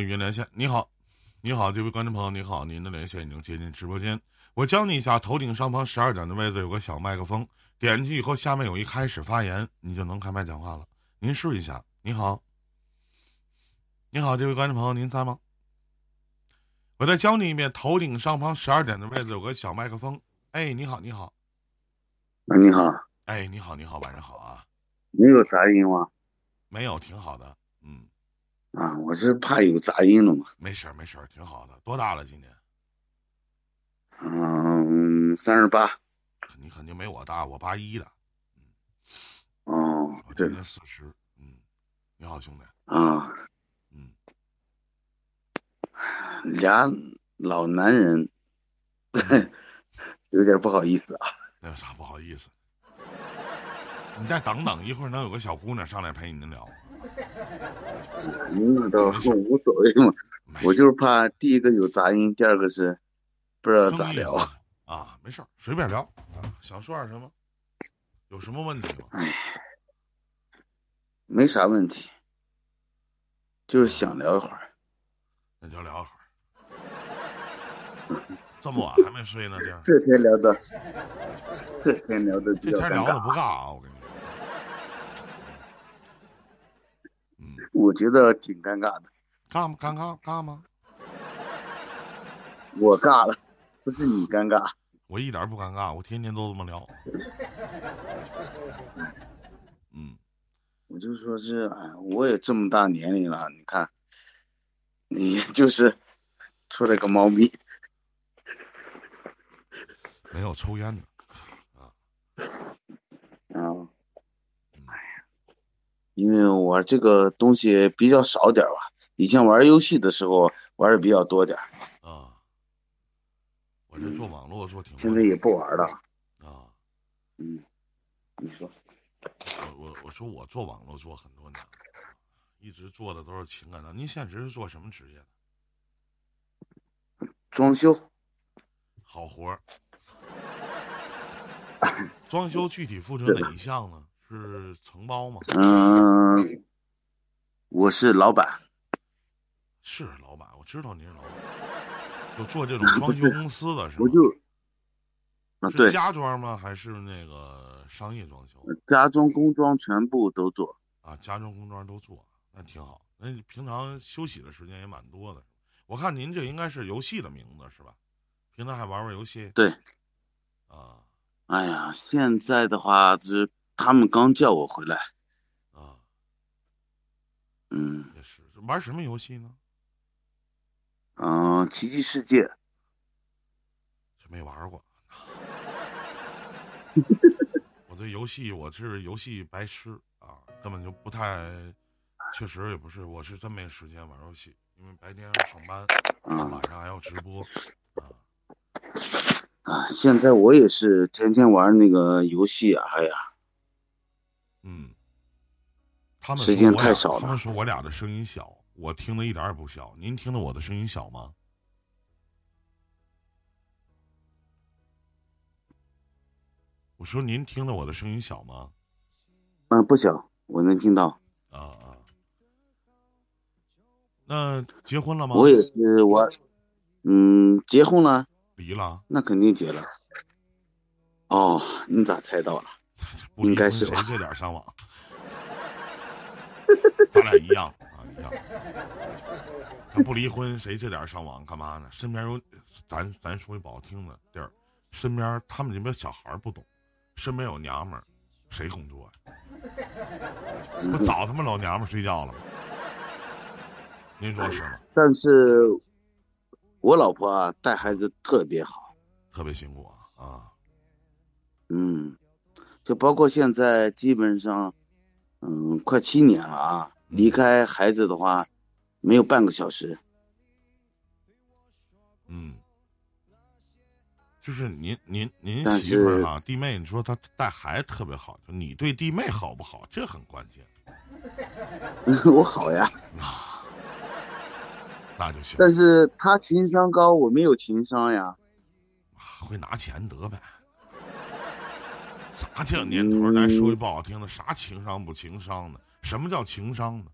语音连线，你好，你好，这位观众朋友，你好，您的连线已经接进直播间。我教你一下，头顶上方十二点的位置有个小麦克风，点进去以后，下面有一开始发言，你就能开麦讲话了。您试一下。你好，你好，这位观众朋友，您在吗？我再教你一遍，头顶上方十二点的位置有个小麦克风。哎，你好，你好。啊，你好。哎，你好，你好，晚上好啊。你有杂音吗？没有，挺好的。嗯。啊，我是怕有杂音了嘛。没事儿，没事儿，挺好的。多大了今年？嗯，三十八。你肯定没我大，我八一的。哦，我今年四十。嗯，你好，兄弟。啊。嗯。俩老男人，有点不好意思啊。那有啥不好意思？你再等等，一会儿能有个小姑娘上来陪你聊。那倒无所谓嘛，我就是怕第一个有杂音，第二个是不知道咋聊啊。没事儿，随便聊啊，想说点什么？有什么问题吗？哎，没啥问题，就是想聊一会儿。那就聊一会儿。这么晚还没睡呢，这这天聊的，这天聊的这天聊的不尬啊，我跟你。我觉得挺尴尬的，尬吗？尴尬尬吗？我尬了，不是你尴尬。我一点不尴尬，我天天都这么聊。嗯，我就说是，哎，我也这么大年龄了，你看，你就是出来个猫咪，没有抽烟的。因为我这个东西比较少点吧，以前玩游戏的时候玩的比较多点。啊，我这做网络做挺。现在也不玩了。啊。嗯，你说。我我我说我做网络做很多年，一直做的都是情感的。您现实是做什么职业的？装修。好活儿。装修具体负责哪一项呢？是承包吗？嗯，我是老板。是老板，我知道您是老板。就做这种装 修公司的是吗？我就啊，对。家装吗？还是那个商业装修？家装、工装全部都做。啊，家装、工装都做，那挺好。那你平常休息的时间也蛮多的。我看您这应该是游戏的名字是吧？平常还玩玩游戏？对。啊。哎呀，现在的话是。他们刚叫我回来，啊，嗯，也是玩什么游戏呢？嗯，奇迹世界，没玩过。我对游戏我是游戏白痴啊，根本就不太，确实也不是，我是真没时间玩游戏，因为白天要上班，晚上还要直播，啊。啊，现在我也是天天玩那个游戏啊，哎呀。嗯，他们时间太少了。他们说我俩的声音小，我听的一点也不小。您听的我的声音小吗？我说您听的我的声音小吗？嗯，不小，我能听到。啊啊。那结婚了吗？我也是，我嗯，结婚了。离了？那肯定结了。哦，你咋猜到了？应该是谁这点上网？咱俩一样啊，一样。他不离婚，谁这点上网干嘛呢？身边有咱，咱说句不好听的地儿，身边他们这边小孩不懂，身边有娘们儿，谁工作呀？不早他妈老娘们睡觉了吗？您说是吗？但是，我老婆啊，带孩子特别好，特别辛苦啊啊。嗯。就包括现在，基本上，嗯，快七年了啊。离开孩子的话，没有半个小时。嗯，就是您您您媳妇儿啊，弟妹，你说她带孩子特别好，就你对弟妹好不好？这很关键。我好呀。那就行。但是他情商高，我没有情商呀。会拿钱得呗。啥叫年头？咱说句不好听的，啥情商不情商的？什么叫情商呢？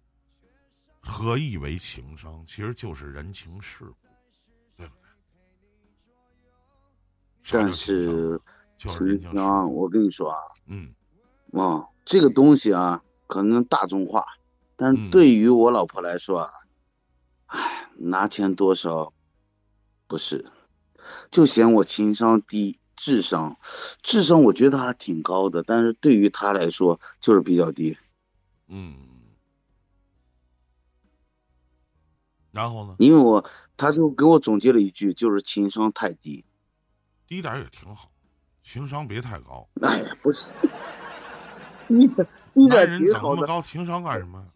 何以为情商？其实就是人情世故，对不对？但是情商，我跟你说啊，嗯，啊，这个东西啊，可能大众化，但是对于我老婆来说啊，唉，拿钱多少不是，就嫌我情商低，智商，智商我觉得还挺高的，但是对于他来说就是比较低。嗯，然后呢？因为我，他就给我总结了一句，就是情商太低。低点也挺好，情商别太高。哎呀，不是，低点低点挺好的。那么高情商干什么？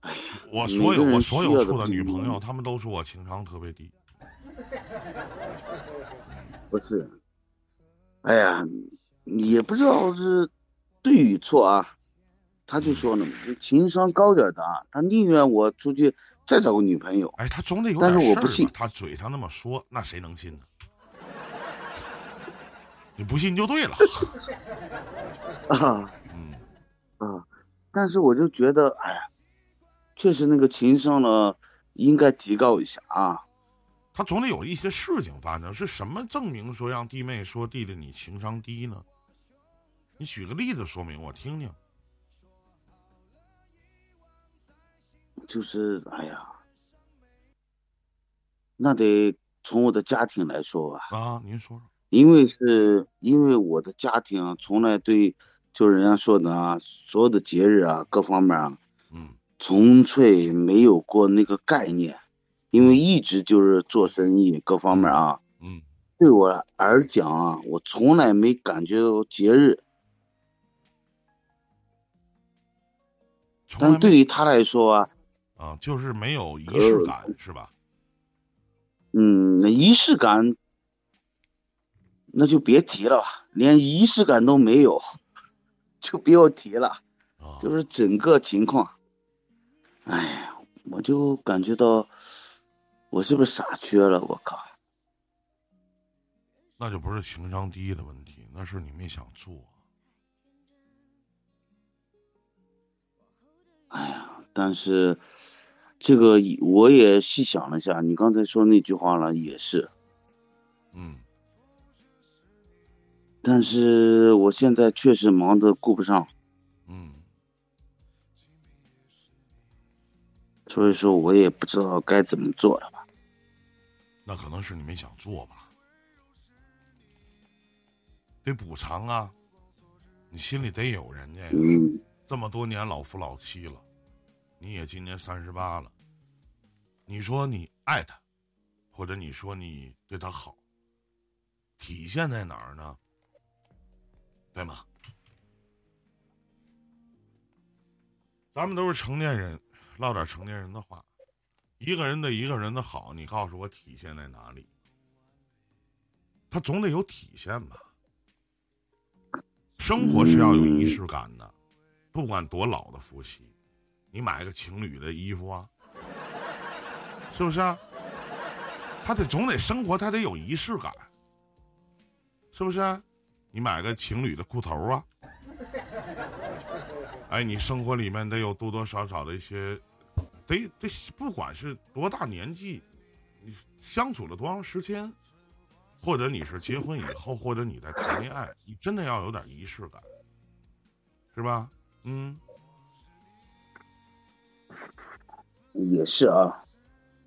哎呀，我所有我所有处的女朋友，她们都说我情商特别低。不是，哎呀，也不知道是。对与错啊，他就说呢，情商高点的啊，他宁愿我出去再找个女朋友。哎，他总得有点但是我不信，他嘴上那么说，那谁能信呢？你不信就对了。啊，嗯，啊，但是我就觉得，哎呀，确实那个情商呢，应该提高一下啊。他总得有一些事情发生，是什么证明说让弟妹说弟弟你情商低呢？你举个例子说明我听听。就是哎呀，那得从我的家庭来说吧。啊，您说说。因为是因为我的家庭啊，从来对，就人家说的啊，所有的节日啊，各方面啊，嗯，纯粹没有过那个概念，因为一直就是做生意，各方面啊，嗯，对我而讲啊，我从来没感觉到节日。但对于他来说啊，啊，就是没有仪式感，是吧？嗯，那仪式感，那就别提了吧，连仪式感都没有，就不要提了。就是整个情况，哎呀，我就感觉到，我是不是傻缺了？我靠！那就不是情商低的问题，那是你没想做。哎呀，但是这个我也细想了下，你刚才说那句话了也是，嗯，但是我现在确实忙得顾不上，嗯，所以说我也不知道该怎么做了吧。那可能是你没想做吧，得补偿啊，你心里得有人家呀。嗯。这么多年老夫老妻了，你也今年三十八了。你说你爱他，或者你说你对他好，体现在哪儿呢？对吗？咱们都是成年人，唠点成年人的话。一个人的一个人的好，你告诉我体现在哪里？他总得有体现吧？生活是要有仪式感的。不管多老的夫妻，你买个情侣的衣服啊，是不是啊？他得总得生活，他得有仪式感，是不是啊？你买个情侣的裤头啊，哎，你生活里面得有多多少少的一些，得得，不管是多大年纪，你相处了多长时间，或者你是结婚以后，或者你在谈恋爱，你真的要有点仪式感，是吧？嗯，也是啊。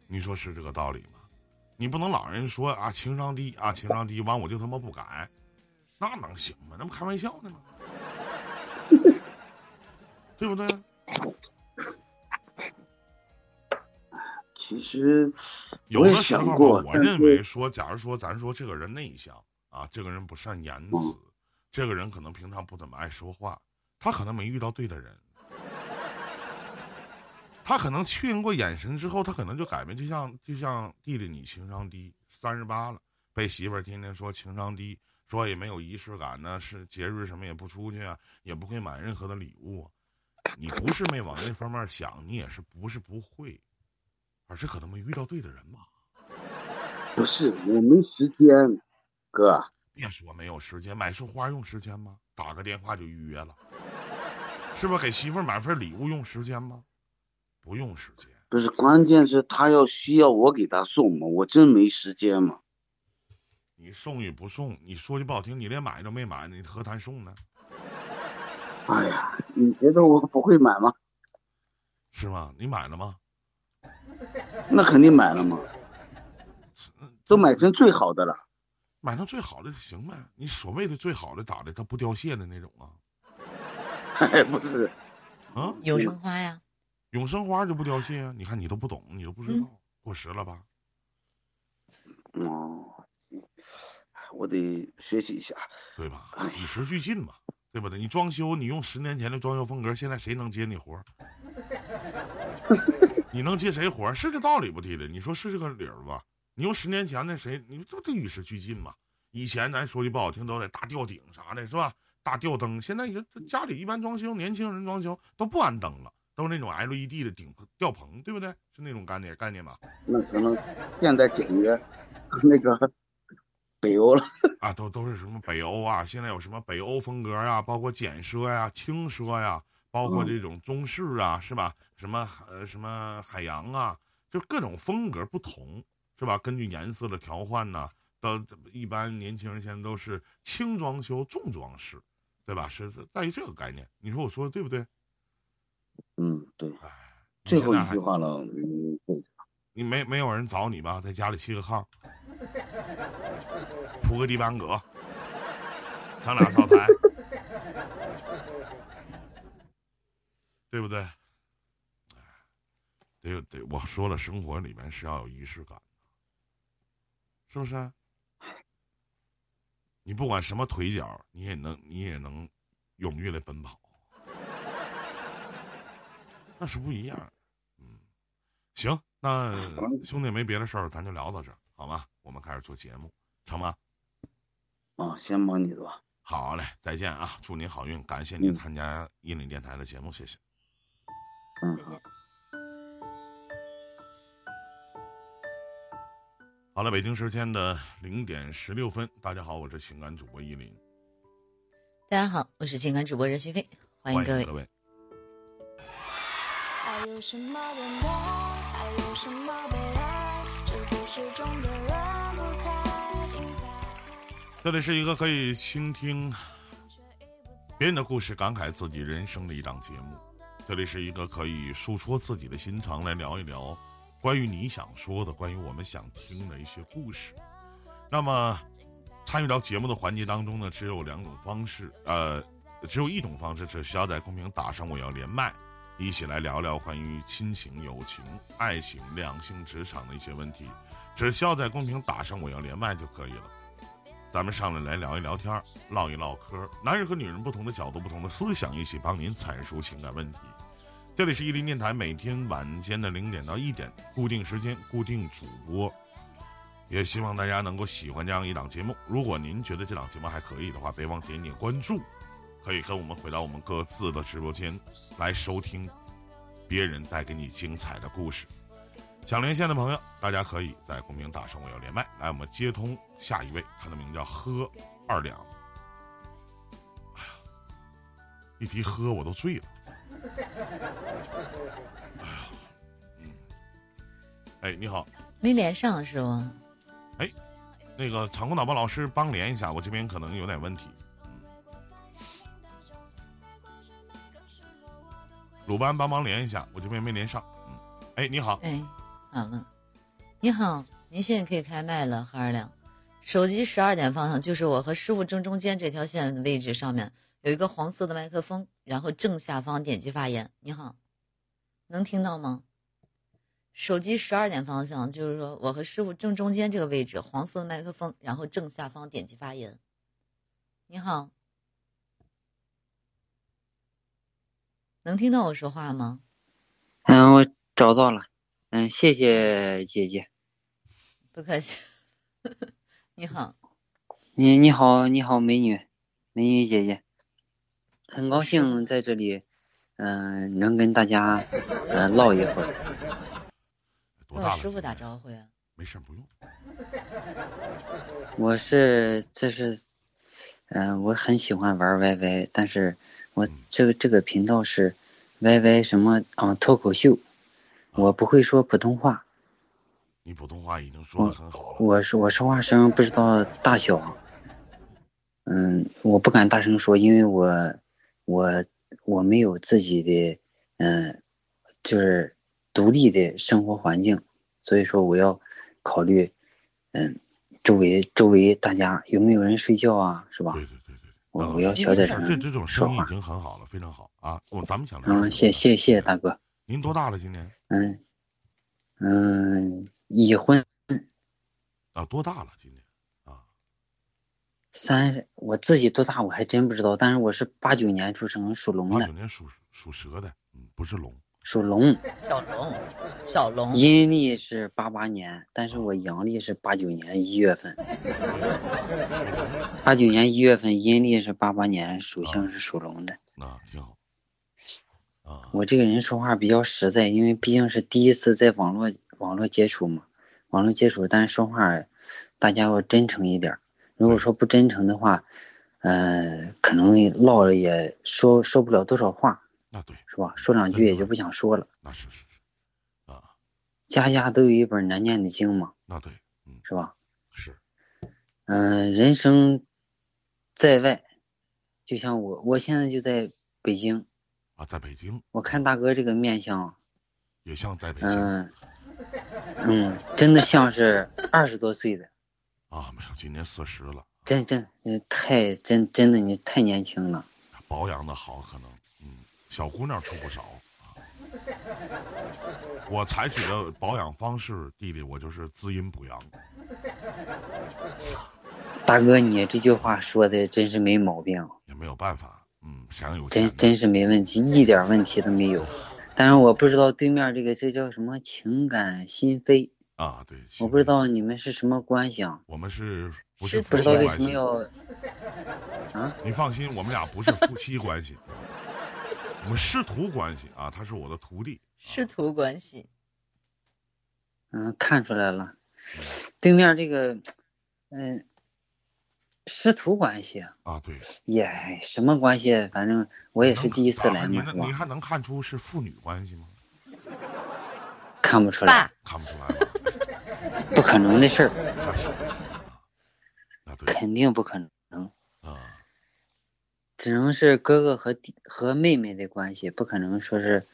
你说是这个道理吗？你不能老人说啊情商低啊情商低，完我就他妈不改，那能行吗？那不开玩笑呢吗？对不对？其实有的时候我认为说，假如说咱说这个人内向啊，这个人不善言辞，这个人可能平常不怎么爱说话。他可能没遇到对的人，他可能确认过眼神之后，他可能就改变。就像就像弟弟，你情商低，三十八了，被媳妇儿天天说情商低，说也没有仪式感呢，是节日什么也不出去啊，也不会买任何的礼物。你不是没往那方面想，你也是不是不会，而是可能没遇到对的人吧？不是，我没时间，哥。别说没有时间，买束花用时间吗？打个电话就预约了。是不是给媳妇儿买份礼物用时间吗？不用时间。不是，关键是他要需要我给他送嘛，我真没时间嘛。你送与不送，你说句不好听，你连买都没买，你何谈送呢？哎呀，你觉得我不会买吗？是吗？你买了吗？那肯定买了嘛，都买成最好的了。买成最好的行呗，你所谓的最好的咋的？它不凋谢的那种啊？哎，不是，啊，永生花呀。永生花就不凋谢啊？你看你都不懂，你都不知道，过时了吧？哦，我得学习一下，对吧？与时俱进嘛，对不对？你装修，你用十年前的装修风格，现在谁能接你活？你能接谁活？是这道理不？弟弟，你说是这个理儿吧？你用十年前那谁？你这不这与时俱进嘛？以前咱说句不好听，都得大吊顶啥的，是吧？大吊灯，现在你家里一般装修，年轻人装修都不安灯了。都是那种 LED 的顶吊棚，对不对？是那种概念概念吧？那可能现在简约，那个 北欧了 啊，都都是什么北欧啊？现在有什么北欧风格啊？包括简奢呀、轻奢呀，包括这种中式啊，是吧？什么呃什么海洋啊，就各种风格不同，是吧？根据颜色的调换呢，到一般年轻人现在都是轻装修重装饰，对吧？是在于这个概念，你说我说的对不对？嗯，对，最后一句话了，嗯，对。你没没有人找你吧？在家里砌个炕，铺个地板革，整俩灶台，对不对？得得，我说了，生活里面是要有仪式感的，是不是？你不管什么腿脚，你也能你也能踊跃的奔跑。那是不一样，嗯，行，那兄弟没别的事儿，咱就聊到这儿，好吗？我们开始做节目，成吗？啊，先忙你的吧。好嘞，再见啊！祝您好运，感谢您参加引领电台的节目，谢谢。嗯，好。好了，北京时间的零点十六分，大家好，我是情感主播依林。大家好，我是情感主播任心飞，欢迎各位。有什么的还有什么悲哀？这故事中的人不太精彩。这里是一个可以倾听别人的故事，感慨自己人生的一档节目。这里是一个可以诉说自己的心肠，来聊一聊关于你想说的、关于我们想听的一些故事。那么参与到节目的环节当中呢，只有两种方式，呃，只有一种方式，只需要在公屏打上“我要连麦”。一起来聊聊关于亲情、友情、爱情、两性、职场的一些问题，只需要在公屏打上“我要连麦”就可以了。咱们上来来聊一聊天，唠一唠嗑，男人和女人不同的角度、不同的思想，一起帮您阐述情感问题。这里是伊林电台，每天晚间的零点到一点，固定时间、固定主播，也希望大家能够喜欢这样一档节目。如果您觉得这档节目还可以的话，别忘点点关注。可以跟我们回到我们各自的直播间来收听别人带给你精彩的故事。想连线的朋友，大家可以在公屏打上“我要连麦”。来，我们接通下一位，他的名叫喝二两。哎呀，一提喝我都醉了。哎呀，嗯，哎，你好。没连上是吗？哎，那个场控导播老师帮连一下，我这边可能有点问题。鲁班帮忙连一下，我这边没连上。嗯，哎，你好。哎，好了，你好，您现在可以开麦了，何二亮。手机十二点方向就是我和师傅正中间这条线的位置上面有一个黄色的麦克风，然后正下方点击发言。你好，能听到吗？手机十二点方向就是说我和师傅正中间这个位置，黄色的麦克风，然后正下方点击发言。你好。能听到我说话吗？嗯，我找到了。嗯，谢谢姐姐。不客气。你好。你你好你好美女美女姐姐，很高兴在这里，嗯，能跟大家嗯唠一会儿。多大了？师傅打招呼呀。没事，不用。我是这是，嗯，我很喜欢玩 YY，但是。我这个这个频道是 YY 什么啊脱口秀，我不会说普通话。你普通话已经说的很好了。我说我说话声不知道大小，嗯，我不敢大声说，因为我我我没有自己的嗯，就是独立的生活环境，所以说我要考虑嗯，周围周围大家有没有人睡觉啊，是吧？对对对对，我我要小点声这这种声音已经很好了，非常好啊。我咱们想聊嗯，谢谢谢谢大哥。您多大了？今年嗯嗯，已婚啊，多大了？今年啊，三，我自己多大我还真不知道，但是我是八九年出生，属龙的八九，年属属蛇的，嗯，不是龙。属龙。小龙，小龙，阴历是八八年，但是我阳历是八九年一月份。八九年一月份，阴历是八八年，属相是属龙的。啊，挺好。啊，我这个人说话比较实在，因为毕竟是第一次在网络网络接触嘛，网络接触，但是说话大家要真诚一点儿。如果说不真诚的话，呃，可能唠了也说说不了多少话，那对，是吧？说两句也就不想说了。那是是是，啊，家家都有一本难念的经嘛，那对，嗯，是吧？是，嗯、人生在外，就像我，我现在就在北京。啊，在北京我看大哥这个面相，也像在北京嗯嗯，真的像是二十多岁的，啊，没有，今年四十了，真真你太真真的你太年轻了。保养的好，可能，嗯，小姑娘出不少啊。我采取的保养方式，弟弟，我就是滋阴补阳。大哥，你这句话说的真是没毛病，也没有办法，嗯，想有真真是没问题，一点问题都没有。但是我不知道对面这个这叫什么情感心扉，啊，对，我不知道你们是什么关系啊？我们是不是是不知道为夫妻关系？什么要啊？你放心，我们俩不是夫妻关系，我们师徒关系啊，他是我的徒弟。师徒关系，嗯，看出来了，对面这个，嗯，师徒关系啊，对，也什么关系？反正我也是第一次来你你还能看出是父女关系吗？看不出来，，看不出来吧？不可能的事儿，那是那是啊，那对肯定不可能，啊，只能是哥哥和弟和妹妹的关系，不可能说是，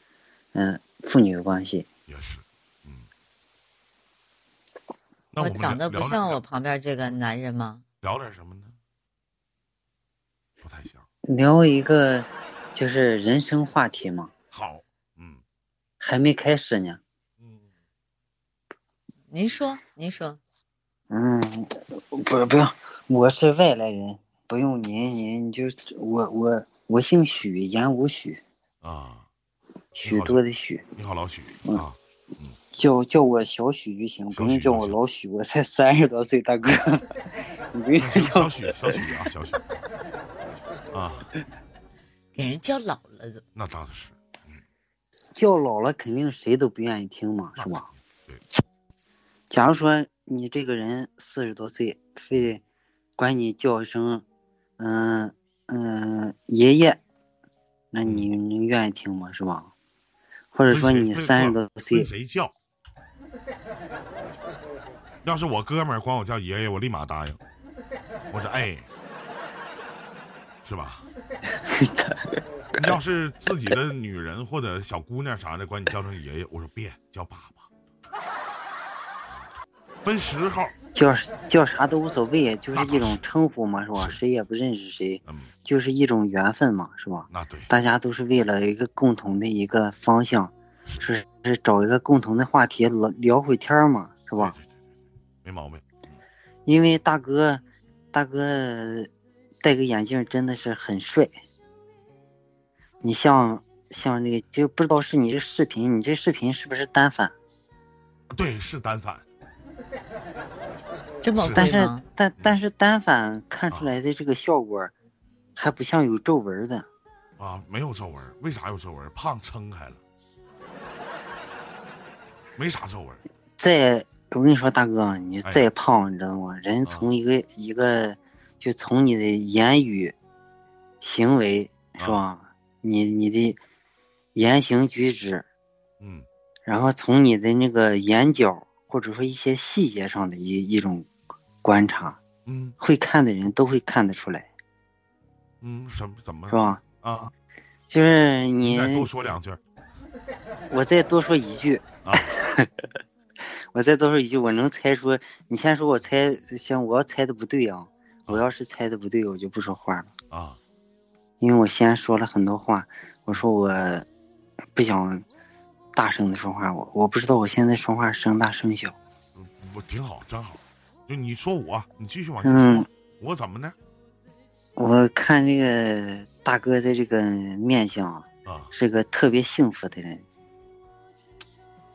嗯，父女关系。也是，嗯。那我长得不像我旁边这个男人吗？聊点什么呢？不太像。聊一个就是人生话题嘛，好，嗯还没开始呢。嗯，您说，您说，嗯，不不用，我是外来人，不用您您就我我我姓许，言无许，啊，许多的许，你好，老许嗯啊，叫叫我小许就行，不用叫我老许，我才三十多岁，大哥，你不用叫小许，小许啊，小许。啊，给人叫老了都。那倒是，叫老了，肯定谁都不愿意听嘛，是吧？对，假如说你这个人四十多岁，非得管你叫一声，嗯嗯爷爷，那你你愿意听吗？是吧？或者说你三十多分岁，谁叫？要是我哥们儿管我叫爷爷，我立马答应。我说哎，是吧？要是自己的女人或者小姑娘啥的，管你叫声爷爷，我说别叫爸爸。分时候，叫叫啥都无所谓，就是一种称呼嘛，是吧？谁也不认识谁，嗯，就是一种缘分嘛，是吧？那对，大家都是为了一个共同的一个方向，是是找一个共同的话题聊聊会天嘛，是吧？对对对对没毛病。因为大哥，大哥戴个眼镜真的是很帅。你像像那个，就不知道是你这视频，你这视频是不是单反？对，是单反，这么但是？但但是单反看出来的这个效果，还不像有皱纹的。啊，没有皱纹，为啥有皱纹？胖撑开了，没啥皱纹。再我跟你说，大哥，你哎再胖，你知道吗？人从一个、一个，就从你的言语、行为是吧？你你的言行举止，嗯然后从你的那个眼角或者说一些细节上的一一种观察，嗯会看的人都会看得出来，嗯，什么怎么是吧？啊？就是你，再多说两句我再多说一句，啊。我再多说一句，我能猜出。你先说，我猜，像我要猜的不对啊，我要是猜的不对，我就不说话了，啊，因为我先说了很多话，我说我不想大声的说话，我我不知道我现在说话声大声小。嗯我挺好，真好。就你说我，你继续往下嗯说。我怎么呢？我看这个大哥的这个面相啊，啊，是个特别幸福的人。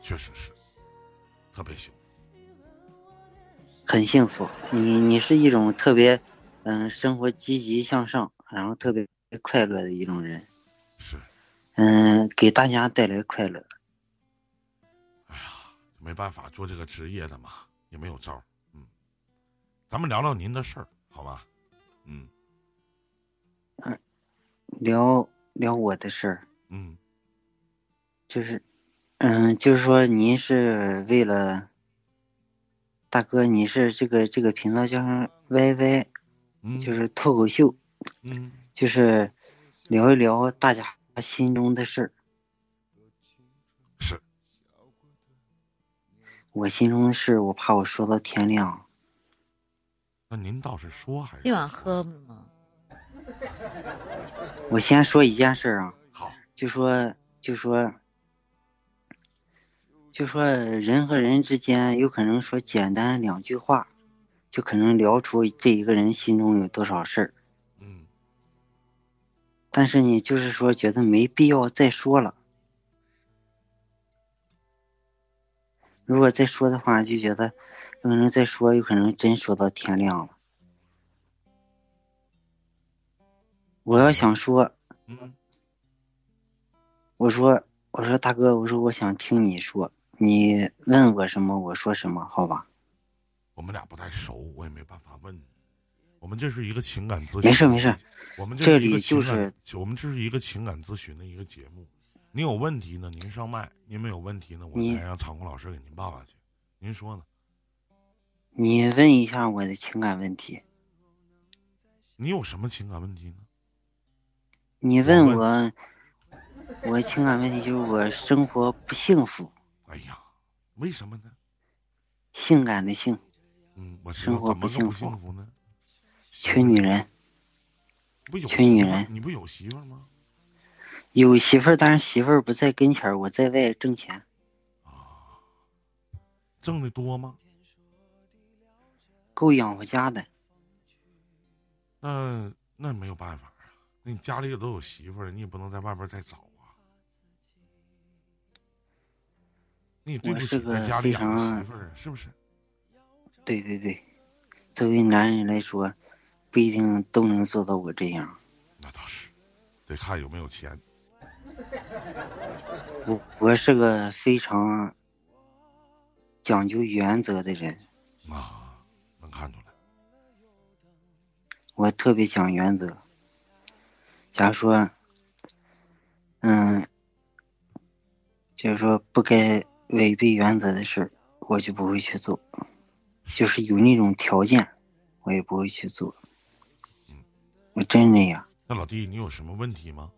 确实是，特别幸福。很幸福。你你是一种特别，嗯、生活积极向上，然后特别快乐的一种人，是，嗯、给大家带来快乐。哎呀，没办法，做这个职业的嘛，也没有招咱们聊聊您的事儿，好吧？嗯聊聊我的事儿，嗯就是，嗯、就是说您是为了，大哥，你是这个这个频道叫 YY，嗯，就是脱口秀，嗯就是聊一聊大家心中的事儿。是，我心中的事，我怕我说到天亮。那您倒是说还是？今晚喝吗？我先说一件事儿啊，好，就说就说就说人和人之间有可能说简单两句话，就可能聊出这一个人心中有多少事儿。嗯但是呢，就是说觉得没必要再说了。如果再说的话，就觉得有可能再说，有可能真说到天亮了。我要想说，嗯我说我说大哥，我说我想听你说，你问我什么我说什么，好吧？我们俩不太熟，我也没办法问。我们这是一个情感咨询，没事没事。我们这里就是我们这是一个情感咨询的一个节目。您有问题呢，您上麦；您没有问题呢，我你来让场控老师给您报下去。您说呢？你问一下我的情感问题。你有什么情感问题呢？你问我我，我情感问题就是我生活不幸福，哎呀，为什么呢？性感的性，嗯，我知生活不幸福呢？缺女人。不有缺女人你不有媳妇儿吗？有媳妇儿，但是媳妇儿不在跟前儿，我在外挣钱。啊，挣的多吗？够养活家的。那那没有办法啊，那你家里也都有媳妇儿了，你也不能在外边再找啊。你对不起我是个在家里非养媳妇儿啊，是不是？对对对，作为男人来说，不一定都能做到我这样。那倒是，得看有没有钱。我我是个非常讲究原则的人，啊，能看出来。我特别讲原则。假如说，嗯，就是说不该违背原则的事儿，我就不会去做。就是有那种条件，我也不会去做。嗯我真那样。那老弟，你有什么问题吗？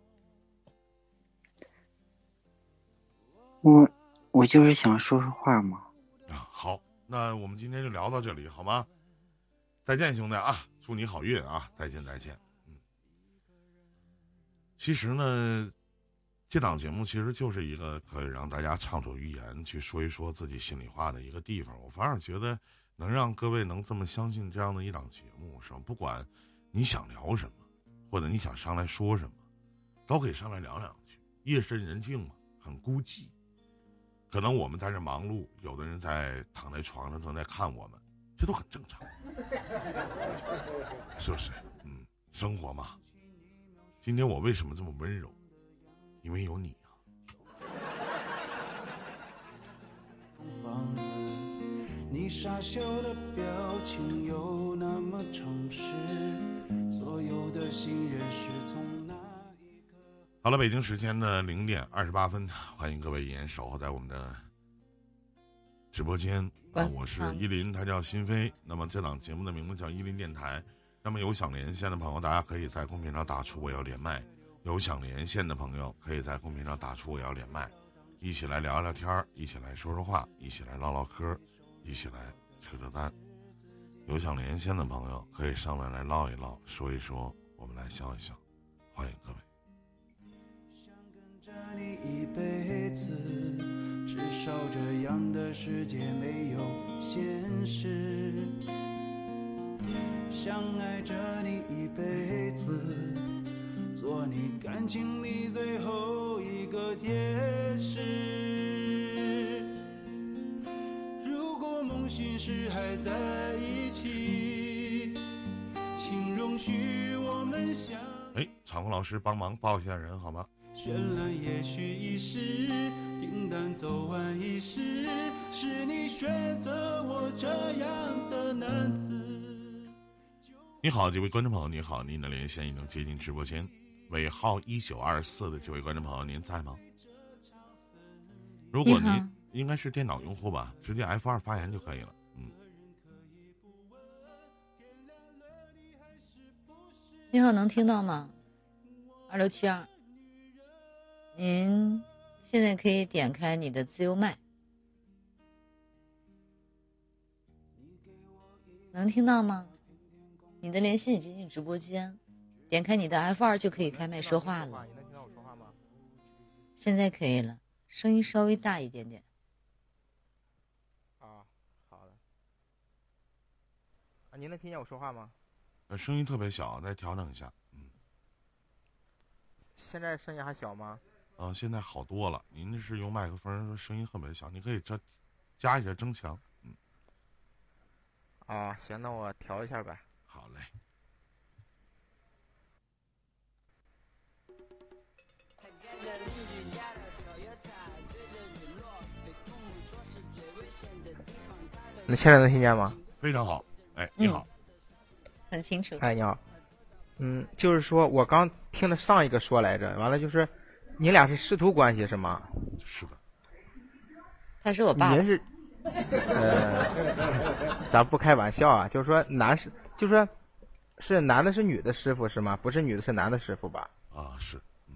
我我就是想说说话嘛。啊，好，那我们今天就聊到这里，好吗？再见，兄弟啊，祝你好运啊！再见，再见。嗯，其实呢，这档节目其实就是一个可以让大家畅所欲言，去说一说自己心里话的一个地方。我反而觉得能让各位能这么相信这样的一档节目，是吧？不管你想聊什么，或者你想上来说什么，都可以上来聊两句。夜深人静嘛，很孤寂。可能我们在这忙碌，有的人在躺在床上正在看我们，这都很正常，是不是？嗯，生活嘛。今天我为什么这么温柔？因为有你啊。房子，你傻笑的表情又那么诚实，所有的是从那一刻。好了，北京时间的零点二十八分，欢迎各位依然守候在我们的直播间。啊，我是依林，他叫新飞。那么这档节目的名字叫依林电台。那么有想连线的朋友，大家可以在公屏上打出我要连麦。有想连线的朋友，可以在公屏上打出我要连麦，一起来聊聊天，一起来说说话，一起来唠唠嗑，一起来扯扯淡。有想连线的朋友，可以上来来唠一唠，说一说，我们来笑一笑。欢迎各位。想跟着你一辈子，至少这样的世界没有现实。想爱着你一辈子，做你感情里最后一个天使。如果梦醒时还在一起，请容许我们相。哎，场控老师帮忙报一下人好吗？绚烂也许一时，平淡走完一世，是你选择我这样的男子。你好，这位观众朋友，你好，您的连线已经接进直播间，尾号一九二四的这位观众朋友，您在吗？如果您应该是电脑用户吧，直接 F 二发言就可以了。嗯。你好，能听到吗？二六七二。您现在可以点开你的自由麦，能听到吗？你的连线已经进直播间，点开你的 F 二就可以开麦说话了。现在可以了，声音稍微大一点点。啊，好的。啊，您能听见我说话吗？呃，声音特别小，再调整一下。嗯。现在声音还小吗？啊，现在好多了。您这是用麦克风，声音特别小，你可以再加一下增强。嗯。啊，行，那我调一下呗。好嘞。那现在能听见吗？非常好。哎，你好。很清楚。哎，你好。嗯，就是说我刚听了上一个说来着，完了就是。你俩是师徒关系是吗？是的。他是我爸。您是，呃，咱不开玩笑啊，就是说男是，就是说，是男的是女的师傅是吗？不是女的是男的师傅吧？啊，是，嗯。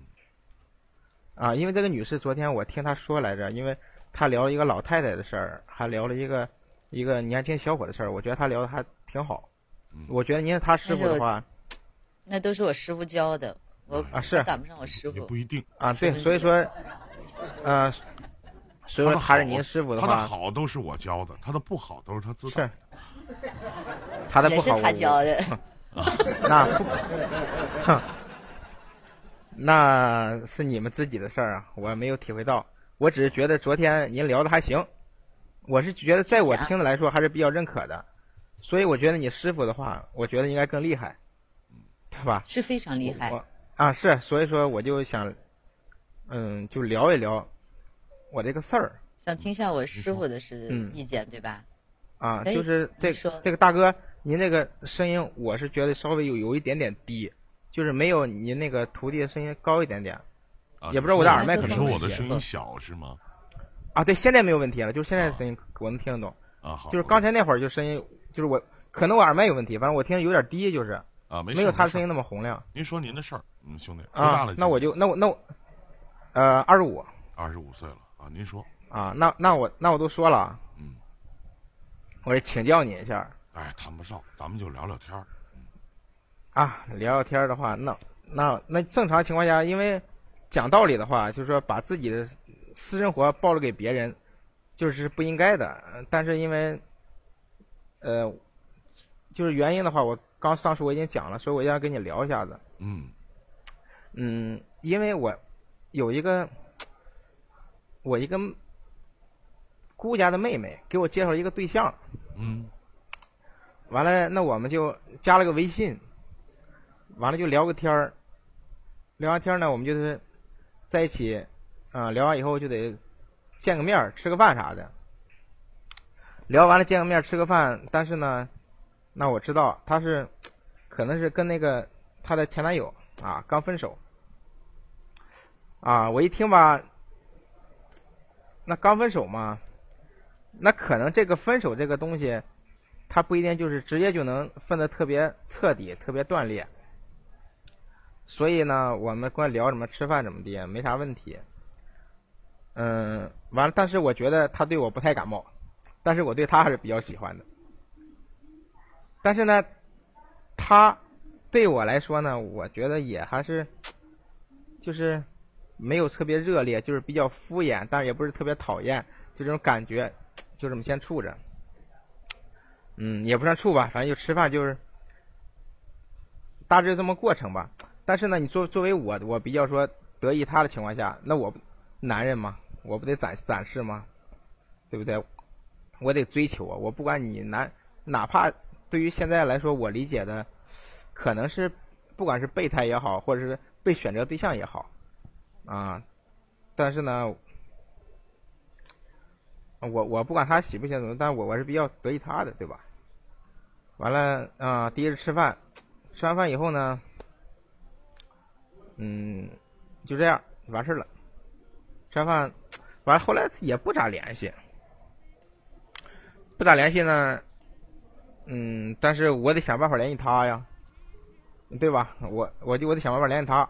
啊，因为这个女士昨天我听她说来着，因为她聊了一个老太太的事儿，还聊了一个一个年轻小伙的事儿，我觉得她聊的还挺好。嗯。我觉得您是她师傅的话。那都是我师傅教的。我啊是赶不上我师傅，也不一定啊。对，所以说，呃，所以说还是您师傅的话，他的好都是我教的，他的不好都是他自是。他的不好他教的。那不，哼，那是你们自己的事儿啊，我没有体会到。我只是觉得昨天您聊的还行，我是觉得在我听的来说还是比较认可的，所以我觉得你师傅的话，我觉得应该更厉害，对吧？是非常厉害。啊，是，所以说我就想，嗯，就聊一聊我这个事儿。想听一下我师傅的是意见，对吧？啊，就是这这个大哥，您那个声音，我是觉得稍微有有一点点低，就是没有您那个徒弟的声音高一点点。啊，也不知道我的耳麦可能。你说我的声音小是吗？啊，对，现在没有问题了，就是现在的声音我能听得懂。啊，好。就是刚才那会儿就声音，就是我可能我耳麦有问题，反正我听有点低，就是。啊，没有他声音那么洪亮。您说您的事儿，嗯，兄弟，多大了？那我就那我那我，呃，二十五。二十五岁了啊，您说。啊，那那我那我都说了。嗯。我也请教你一下。哎，谈不上，咱们就聊聊天儿。啊，聊聊天的话，那那那正常情况下，因为讲道理的话，就是说把自己的私生活暴露给别人，就是不应该的。但是因为，呃，就是原因的话，我。刚上述我已经讲了，所以我要跟你聊一下子。嗯。嗯，因为我有一个我一个姑家的妹妹给我介绍一个对象。嗯。完了，那我们就加了个微信，完了就聊个天儿。聊完天呢，我们就是在一起啊，聊完以后就得见个面吃个饭啥的。聊完了见个面吃个饭，但是呢。那我知道她是，可能是跟那个她的前男友啊刚分手，啊，我一听吧，那刚分手嘛，那可能这个分手这个东西，它不一定就是直接就能分的特别彻底、特别断裂。所以呢，我们光聊什么吃饭怎么的，没啥问题。嗯，完了，但是我觉得他对我不太感冒，但是我对他还是比较喜欢的。但是呢，他对我来说呢，我觉得也还是，就是没有特别热烈，就是比较敷衍，但是也不是特别讨厌，就这种感觉，就这么先处着。嗯，也不算处吧，反正就吃饭，就是大致这么过程吧。但是呢，你作作为我，我比较说得意他的情况下，那我男人嘛，我不得展展示吗？对不对？我得追求啊！我不管你男，哪怕对于现在来说，我理解的可能是不管是备胎也好，或者是被选择对象也好啊，但是呢，我我不管他喜不喜欢，但我我是比较得意他的，对吧？完了啊，第一次吃饭，吃完饭以后呢。嗯，就这样完事了。吃完饭，完了后来也不咋联系，不咋联系呢。嗯，但是我得想办法联系他呀，对吧？我我就我得想办法联系他，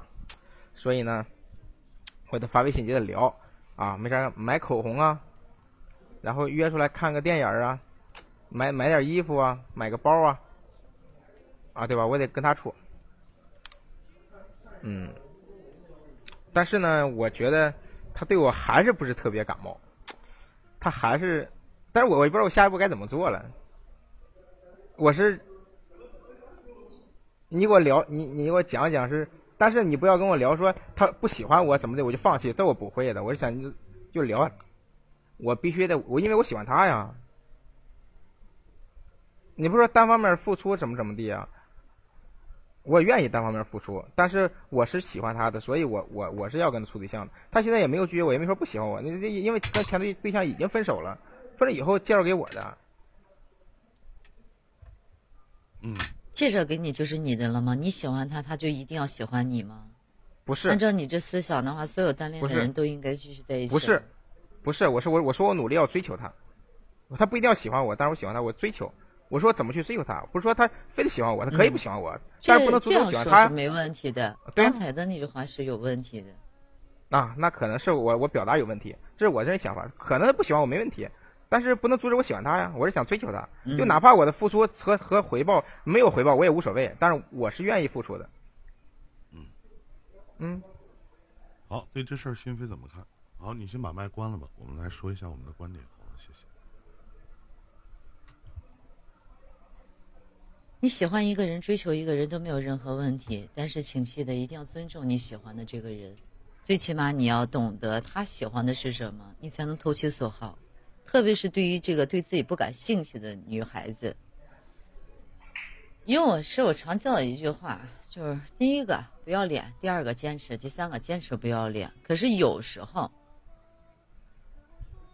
所以呢，我得发微信接着聊啊，没啥买口红啊，然后约出来看个电影啊，买买点衣服啊，买个包啊，啊，对吧？我得跟他处。嗯，但是呢，我觉得他对我还是不是特别感冒，他还是，但是我我不知道我下一步该怎么做了。我是，你给我聊，你你给我讲讲是，但是你不要跟我聊说他不喜欢我怎么的，我就放弃，这我不会的。我是想就聊，我必须得我因为我喜欢他呀。你不说单方面付出怎么怎么地啊？我愿意单方面付出，但是我是喜欢他的，所以我我我是要跟他处对象的。他现在也没有拒绝我，也没说不喜欢我，那那因为他前对对象已经分手了，分了以后介绍给我的。嗯。介绍给你就是你的了吗？你喜欢他，他就一定要喜欢你吗？不是。按照你这思想的话，所有单恋的人都应该继续在一起。不是，不是，我是我我说我努力要追求他，他不一定要喜欢我，但是我喜欢他，我追求。我说怎么去追求他？不是说他非得喜欢我，他可以不喜欢我，但是不能主动喜欢他。没问题的。刚才的那句话是有问题的。啊，那可能是我我表达有问题，这是我这人想法。可能他不喜欢我没问题，但是不能阻止我喜欢他呀。我是想追求他，就哪怕我的付出和和回报没有回报，我也无所谓。但是我是愿意付出的。嗯。嗯。好，对这事儿心扉怎么看？好，你先把麦关了吧，我们来说一下我们的观点。好了，谢谢。你喜欢一个人，追求一个人都没有任何问题，但是请记得一定要尊重你喜欢的这个人，最起码你要懂得他喜欢的是什么，你才能投其所好。特别是对于这个对自己不感兴趣的女孩子，因为我是我常教的一句话，就是第一个不要脸，第二个坚持，第三个坚持不要脸。可是有时候，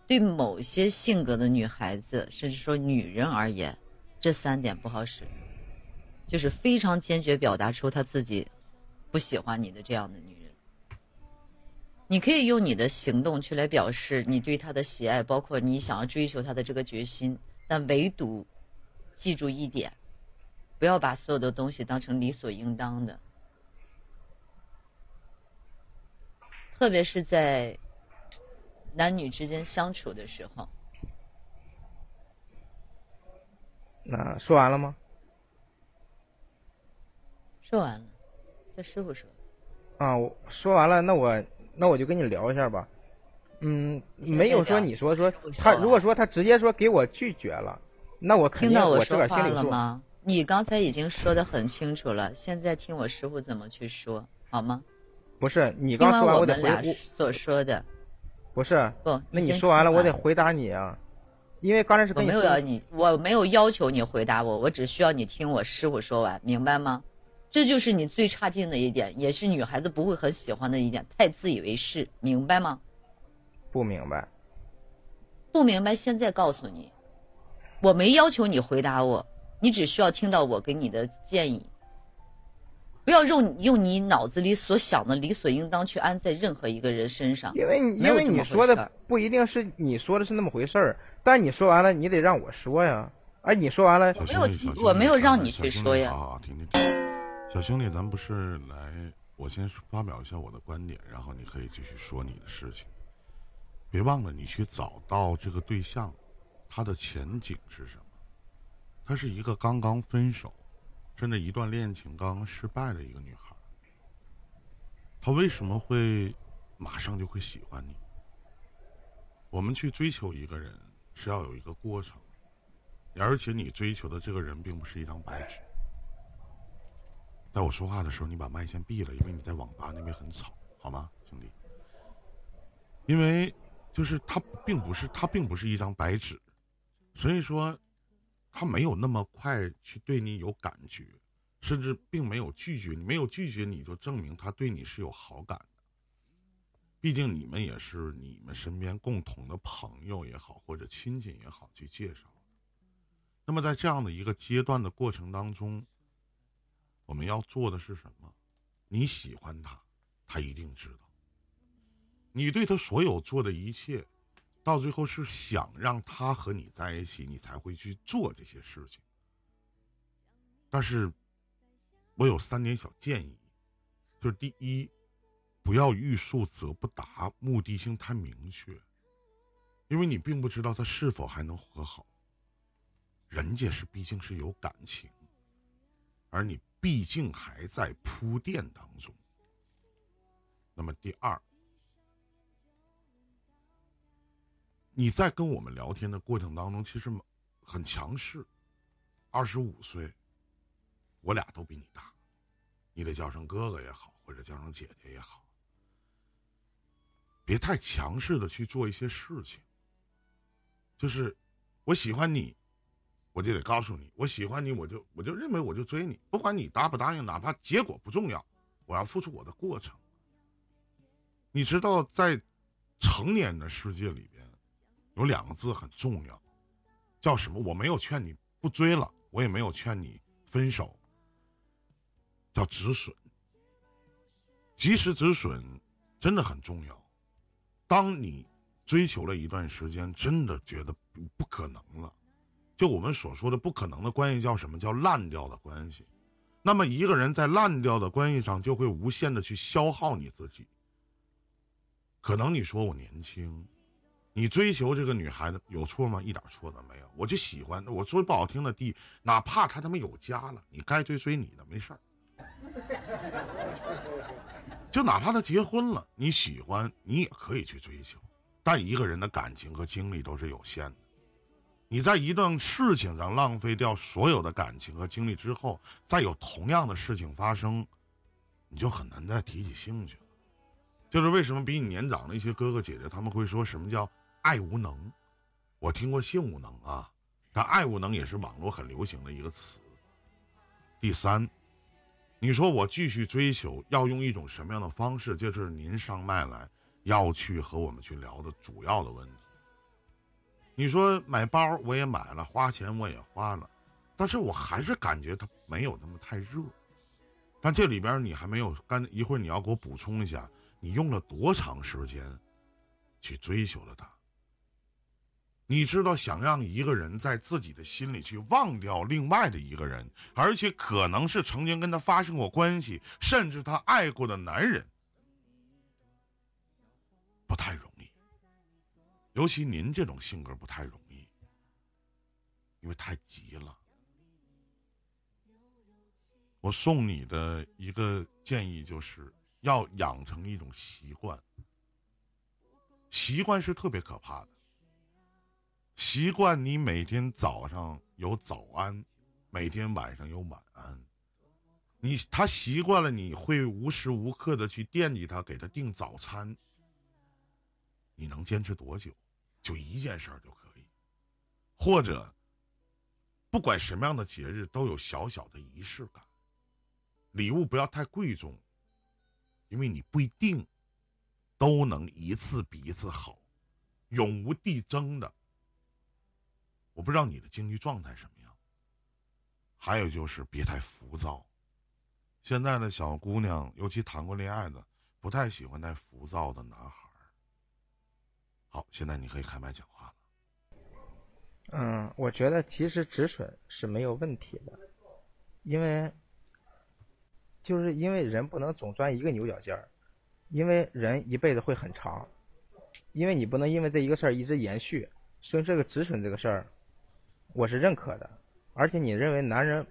对某些性格的女孩子，甚至说女人而言，这三点不好使。就是非常坚决表达出他自己不喜欢你的这样的女人，你可以用你的行动去来表示你对他的喜爱，包括你想要追求他的这个决心，但唯独记住一点，不要把所有的东西当成理所应当的，特别是在男女之间相处的时候。那说完了吗？说完了，叫师傅说。啊，我说完了，那我那我就跟你聊一下吧。嗯，没有说你说说他，如果说他直接说给我拒绝了，那我肯定我自个心里了吗？你刚才已经说的很清楚了，现在听我师傅怎么去说，好吗？不是，你刚说完我得回所说的。不是，不，那你说完了，我得回答你啊。因为刚才是我没有要你，我没有要求你回答我，我只需要你听我师傅说完，明白吗？这就是你最差劲的一点，也是女孩子不会很喜欢的一点，太自以为是，明白吗？不明白。不明白，现在告诉你，我没要求你回答我，你只需要听到我给你的建议。不要用用你脑子里所想的理所应当去安在任何一个人身上。因为因为你说的不一定是你说的是那么回事儿，但你说完了，你得让我说呀。哎，你说完了，我没有我没有让你去说呀好好听听听，小兄弟，咱不是来，我先发表一下我的观点，然后你可以继续说你的事情。别忘了，你去找到这个对象，他的前景是什么？她是一个刚刚分手，甚至一段恋情刚刚失败的一个女孩。她为什么会马上就会喜欢你？我们去追求一个人是要有一个过程。而且你追求的这个人并不是一张白纸。在我说话的时候，你把麦先闭了，因为你在网吧那边很吵，好吗，兄弟？因为就是他并不是他并不是一张白纸，所以说他没有那么快去对你有感觉，甚至并没有拒绝你，没有拒绝你就证明他对你是有好感的。毕竟你们也是你们身边共同的朋友也好，或者亲戚也好去介绍。那么在这样的一个阶段的过程当中，我们要做的是什么？你喜欢他，他一定知道。你对他所有做的一切，到最后是想让他和你在一起，你才会去做这些事情。但是，我有三点小建议，就是第一，不要欲速则不达，目的性太明确，因为你并不知道他是否还能和好。人家是毕竟是有感情，而你毕竟还在铺垫当中。那么第二，你在跟我们聊天的过程当中，其实很强势。二十五岁，我俩都比你大，你得叫声哥哥也好，或者叫声姐姐也好，别太强势的去做一些事情。就是我喜欢你。我就得告诉你，我喜欢你，我就我就认为我就追你，不管你答不答应，哪怕结果不重要，我要付出我的过程。你知道，在成年的世界里边，有两个字很重要，叫什么？我没有劝你不追了，我也没有劝你分手，叫止损。及时止损真的很重要。当你追求了一段时间，真的觉得不可能了。就我们所说的不可能的关系叫什么？叫烂掉的关系。那么一个人在烂掉的关系上，就会无限的去消耗你自己。可能你说我年轻，你追求这个女孩子有错吗？一点错都没有。我就喜欢，我说不好听的地，哪怕她他妈有家了，你该追追你的，没事儿。就哪怕她结婚了，你喜欢你也可以去追求。但一个人的感情和精力都是有限的。你在一段事情上浪费掉所有的感情和精力之后，再有同样的事情发生，你就很难再提起兴趣了。就是为什么比你年长的一些哥哥姐姐他们会说什么叫爱无能？我听过性无能啊，但爱无能也是网络很流行的一个词。第三，你说我继续追求要用一种什么样的方式？就是您上麦来要去和我们去聊的主要的问题。你说买包我也买了，花钱我也花了，但是我还是感觉它没有那么太热。但这里边你还没有干，一会儿你要给我补充一下，你用了多长时间去追求了他？你知道，想让一个人在自己的心里去忘掉另外的一个人，而且可能是曾经跟他发生过关系，甚至他爱过的男人，不太容易。尤其您这种性格不太容易，因为太急了。我送你的一个建议就是要养成一种习惯，习惯是特别可怕的。习惯你每天早上有早安，每天晚上有晚安。你他习惯了，你会无时无刻的去惦记他，给他订早餐。你能坚持多久？就一件事儿就可以，或者不管什么样的节日都有小小的仪式感，礼物不要太贵重，因为你不一定都能一次比一次好，永无递增的。我不知道你的经济状态什么样，还有就是别太浮躁，现在的小姑娘，尤其谈过恋爱的，不太喜欢太浮躁的男孩。好，现在你可以开麦讲话了。嗯，我觉得及时止损是没有问题的，因为就是因为人不能总钻一个牛角尖儿，因为人一辈子会很长，因为你不能因为这一个事儿一直延续，所以这个止损这个事儿，我是认可的。而且你认为男人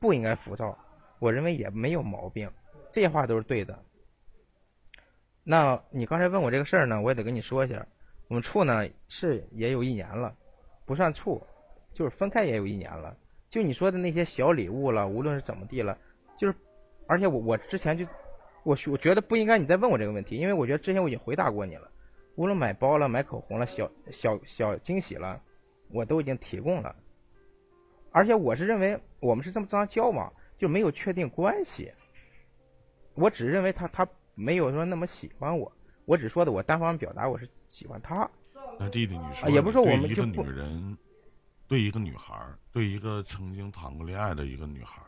不应该浮躁，我认为也没有毛病，这些话都是对的。那你刚才问我这个事儿呢，我也得跟你说一下，我们处呢是也有一年了。不算处，就是分开也有一年了。就你说的那些小礼物了，无论是怎么地了，就是，而且我我之前就我我觉得不应该你再问我这个问题，因为我觉得之前我已经回答过你了。无论买包了、买口红了、小小小惊喜了，我都已经提供了。而且我是认为我们是这么这样交往，就没有确定关系。我只认为他他没有说那么喜欢我，我只说的我单方面表达我是喜欢他。那弟弟，你说，也不是说我们一个女人，对一个女孩，对一个曾经谈过恋爱的一个女孩，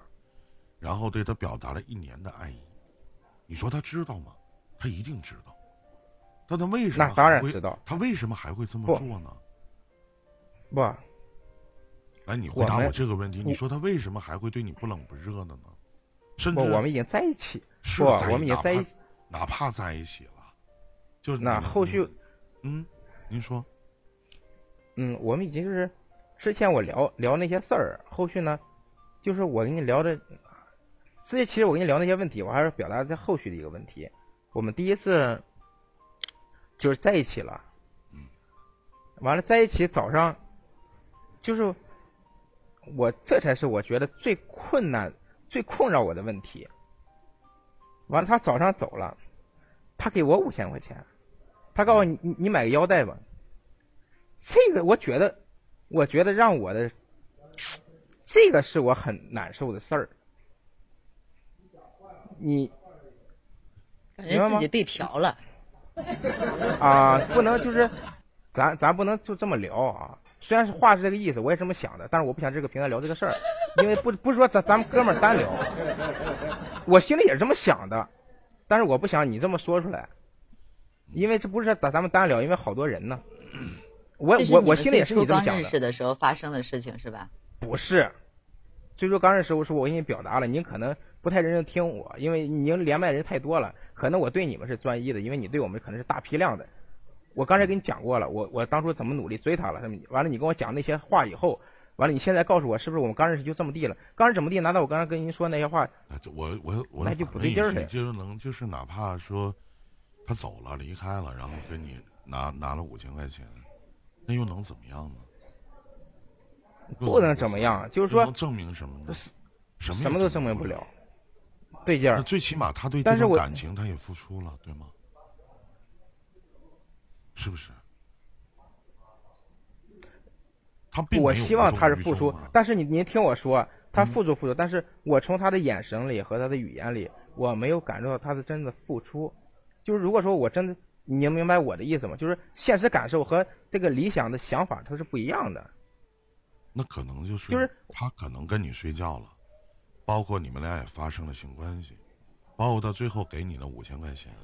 然后对她表达了一年的爱意，你说她知道吗？她一定知道。但她为什么？那当然知道。她为什么还会这么做呢？不。来，你回答我这个问题。你说她为什么还会对你不冷不热的呢？甚至我们已经在一起。是，我们已经在一起，哪怕在一起了，就那后续，嗯。您说，嗯，我们已经就是之前我聊聊那些事儿，后续呢，就是我跟你聊的，之前其实我跟你聊那些问题，我还是表达在后续的一个问题。我们第一次就是在一起了，嗯，完了在一起早上，就是我这才是我觉得最困难、最困扰我的问题。完了，他早上走了，他给我五千块钱。他告诉你，你你买个腰带吧。这个我觉得，我觉得让我的，这个是我很难受的事儿。你感觉自己被嫖了。啊，不能就是，咱咱不能就这么聊啊。虽然是话是这个意思，我也这么想的，但是我不想这个平台聊这个事儿，因为不不是说咱咱们哥们儿单聊。我心里也是这么想的，但是我不想你这么说出来。因为这不是咱咱们单聊，因为好多人呢。我我我心里也是你这么想的。认识的时候发生的事情是吧？不是，最初刚认识我说我给你表达了，您可能不太认真听我，因为您连麦人太多了，可能我对你们是专一的，因为你对我们可能是大批量的。我刚才跟你讲过了，我我当初怎么努力追她了，完了你跟我讲那些话以后，完了你现在告诉我是不是我们刚认识就这么地了？刚认识怎么地？难道我刚才跟您说那些话？我我我那就不对劲儿了。就是能就是哪怕说。他走了，离开了，然后给你拿拿了五千块钱，那又能怎么样呢？不能怎么样，就是说证明什么呢？什么什么都证明不了，对劲儿。最起码他对这种感情他也付出了，对吗？是不是？他并我希望他是付出，但是你您听我说，他付出付出，但是我从他的眼神里和他的语言里，我没有感受到他的真的付出。就是如果说我真的，你能明白我的意思吗？就是现实感受和这个理想的想法它是不一样的。那可能就是，就是他可能跟你睡觉了，包括你们俩也发生了性关系，包括到最后给你的五千块钱，